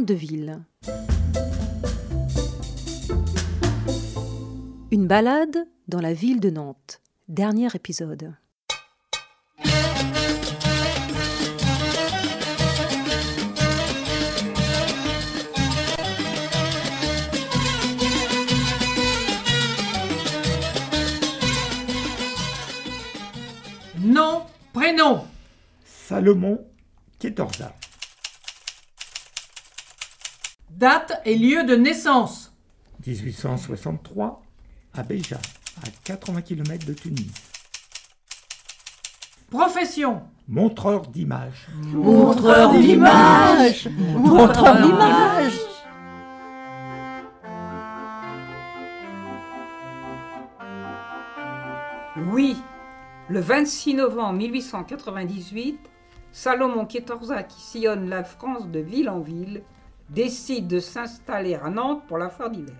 De ville. Une balade dans la ville de Nantes. Dernier épisode. Nom, prénom. Salomon Quatorza. Date et lieu de naissance. 1863 à Béja, à 80 km de Tunis. Profession. Montreur d'images. Montreur d'images Montreur d'images Oui, le 26 novembre 1898, Salomon Quatorza, qui sillonne la France de ville en ville, décide de s'installer à Nantes pour la foire d'hiver.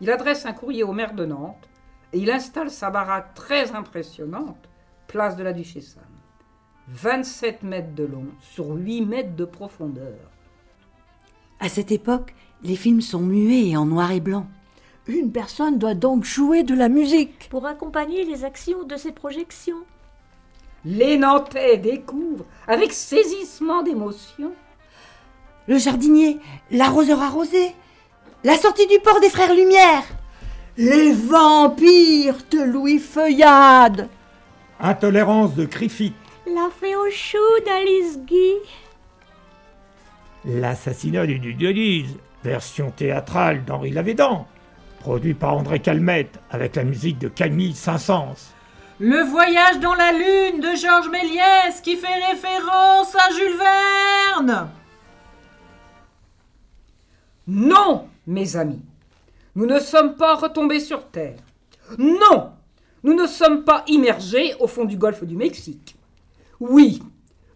Il adresse un courrier au maire de Nantes et il installe sa baraque très impressionnante, place de la Duchesse Anne. 27 mètres de long sur 8 mètres de profondeur. À cette époque, les films sont muets et en noir et blanc. Une personne doit donc jouer de la musique. pour accompagner les actions de ces projections. Les Nantais découvrent avec saisissement d'émotion Le jardinier, l'arroseur arrosé, la sortie du port des frères Lumière. Les vampires de Louis Feuillade. Intolérance de Griffith. La fée au chou d'Alice Guy. L'assassinat du duc de Guise, version théâtrale d'Henri Lavédan. Produit par André Calmette avec la musique de Camille Saint-Saëns. Le voyage dans la lune de Georges Méliès qui fait référence à Jules Verne. Non, mes amis, nous ne sommes pas retombés sur Terre. Non, nous ne sommes pas immergés au fond du golfe du Mexique. Oui,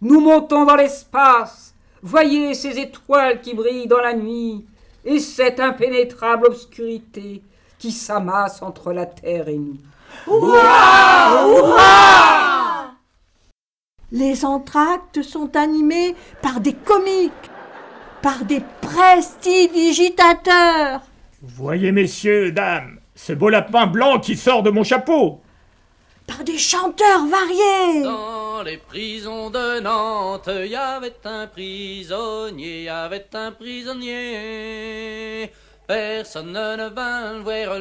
nous montons dans l'espace. Voyez ces étoiles qui brillent dans la nuit et cette impénétrable obscurité qui s'amasse entre la Terre et nous. Les entr'actes sont animés par des comiques, par des prestidigitateurs. Voyez, messieurs, dames, ce beau lapin blanc qui sort de mon chapeau. par des chanteurs variés. Dans les prisons de Nantes, il y avait un prisonnier, y avait un prisonnier. Personne ne vint le voir.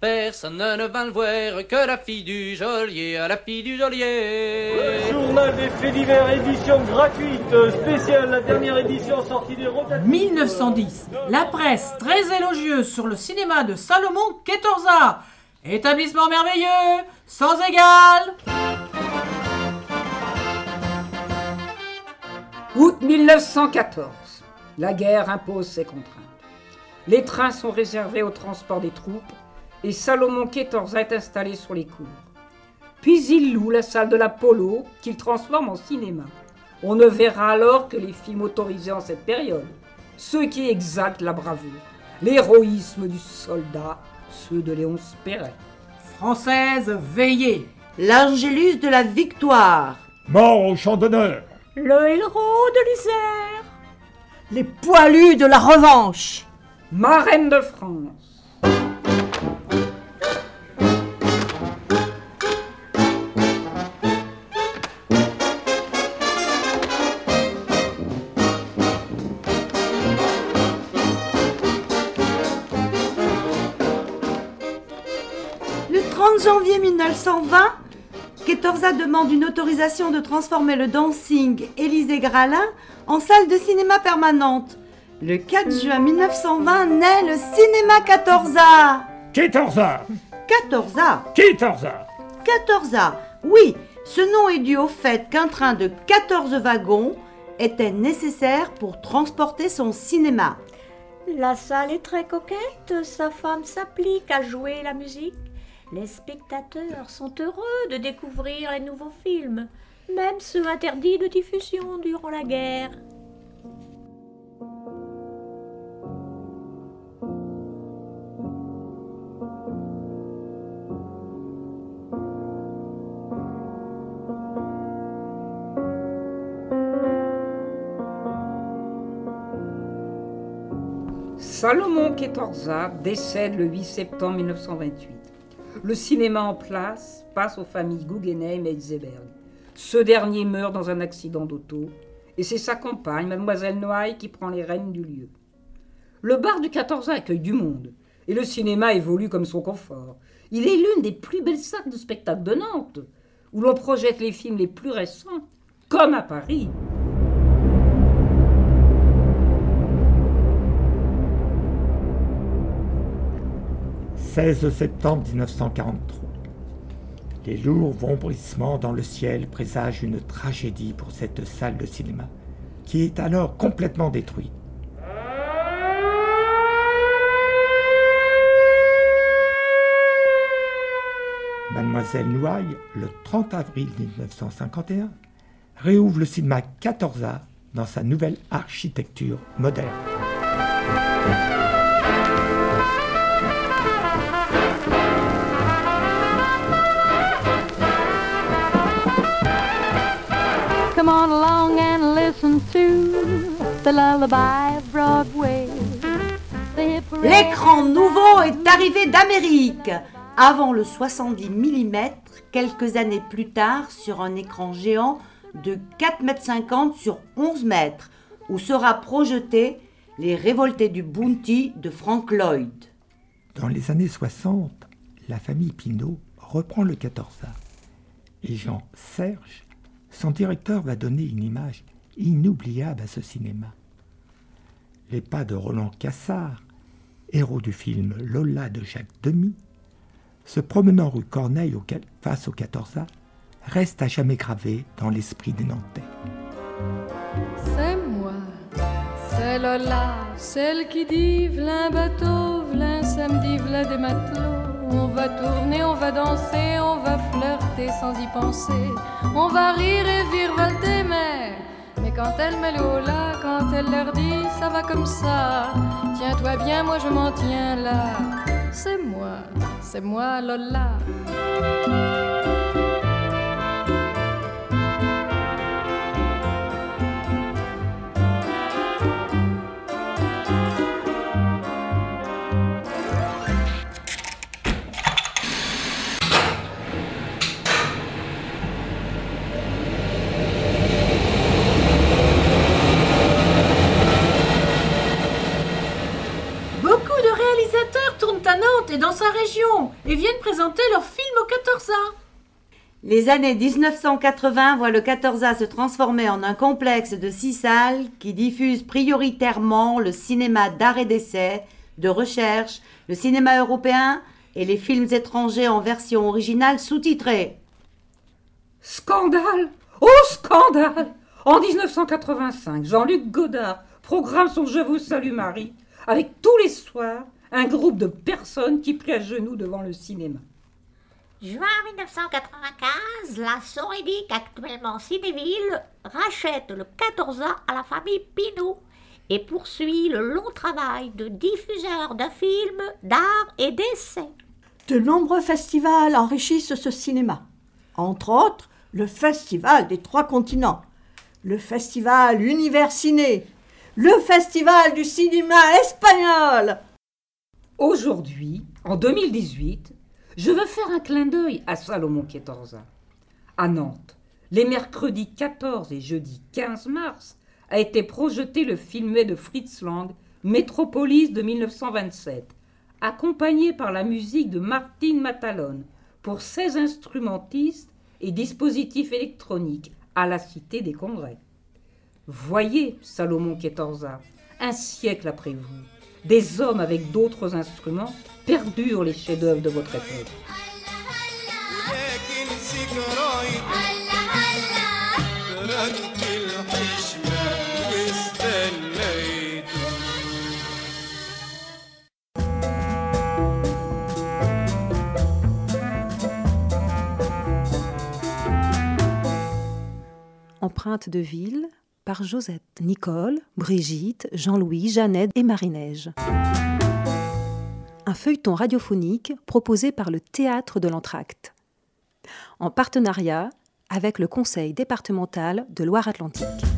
Personne ne vint le voir que la fille du geôlier, la fille du geôlier. Journal des faits divers, édition gratuite, spéciale, la dernière édition sortie des rotatifs. 1910. La presse très élogieuse sur le cinéma de Salomon Quatorza. Établissement merveilleux, sans égal. Août 1914. La guerre impose ses contraintes. Les trains sont réservés au transport des troupes et Salomon Quatorza est installé sur les cours. Puis il loue la salle de l'Apollo qu'il transforme en cinéma. On ne verra alors que les films autorisés en cette période, ceux qui exaltent la bravoure, l'héroïsme du soldat, ceux de Léon Perret. Française, veillez. L'Angélus de la victoire. Mort au champ d'honneur. Le héros de l'Isère. Les poilus de la revanche. Marraine de France. Le 30 janvier 1920, Quatorza demande une autorisation de transformer le dancing Élysée Gralin en salle de cinéma permanente. Le 4 juin 1920 naît le cinéma Quatorza. Quatorza. Quatorza Quatorza. Quatorza, oui, ce nom est dû au fait qu'un train de 14 wagons était nécessaire pour transporter son cinéma. La salle est très coquette, sa femme s'applique à jouer la musique. Les spectateurs sont heureux de découvrir les nouveaux films, même ceux interdits de diffusion durant la guerre. Salomon Kétorza décède le 8 septembre 1928. Le cinéma en place passe aux familles Guggenheim et Elzeberg. Ce dernier meurt dans un accident d'auto et c'est sa compagne, mademoiselle Noailles, qui prend les rênes du lieu. Le bar du 14 accueille du monde et le cinéma évolue comme son confort. Il est l'une des plus belles salles de spectacle de Nantes, où l'on projette les films les plus récents, comme à Paris. 16 septembre 1943. Les lourds vombrissements dans le ciel présagent une tragédie pour cette salle de cinéma, qui est alors complètement détruite. Mademoiselle Nouaille, le 30 avril 1951, réouvre le cinéma 14A dans sa nouvelle architecture moderne. L'écran nouveau est arrivé d'Amérique. Avant le 70 mm, quelques années plus tard, sur un écran géant de 4,50 m sur 11 mètres, où sera projeté Les Révoltés du Bounty de Frank Lloyd. Dans les années 60, la famille Pinault reprend le 14A. Et Jean Serge, son directeur, va donner une image inoubliable à ce cinéma. Les pas de Roland Cassard, héros du film Lola de Jacques Demy, se promenant rue Corneille face au 14A, reste à jamais gravé dans l'esprit des Nantais. C'est moi, c'est Lola, celle qui dit v'là un bateau, v'là un samedi, v'là des matelots. On va tourner, on va danser, on va flirter sans y penser. On va rire et mais quand elle met le là, quand elle leur dit ça va comme ça, tiens-toi bien, moi je m'en tiens là. C'est moi, c'est moi Lola. Et dans sa région et viennent présenter leurs films au 14A. Les années 1980 voient le 14A se transformer en un complexe de six salles qui diffusent prioritairement le cinéma d'art et d'essai, de recherche, le cinéma européen et les films étrangers en version originale sous-titrée. Scandale Oh scandale En 1985, Jean-Luc Godard programme son Je vous salue Marie avec tous les soirs un groupe de personnes qui prient à genoux devant le cinéma. Juin 1995, la Sorédic, actuellement Cinéville, rachète le 14A à la famille Pinault et poursuit le long travail de diffuseur de films, d'art et d'essai. De nombreux festivals enrichissent ce cinéma. Entre autres, le Festival des Trois Continents, le Festival Univers Ciné, le Festival du cinéma espagnol. Aujourd'hui, en 2018, je veux faire un clin d'œil à Salomon Quetorza. À Nantes, les mercredis 14 et jeudi 15 mars, a été projeté le filmet de Fritz Lang, Métropolis de 1927, accompagné par la musique de Martine Matalone pour 16 instrumentistes et dispositifs électroniques à la Cité des Congrès. Voyez, Salomon Quetorza, un siècle après vous, des hommes avec d'autres instruments perdurent les chefs-d'œuvre de votre époque. Empreinte de ville par Josette, Nicole, Brigitte, Jean-Louis, Jeannette et Marie-Neige. Un feuilleton radiophonique proposé par le Théâtre de l'Entracte, en partenariat avec le Conseil départemental de Loire-Atlantique.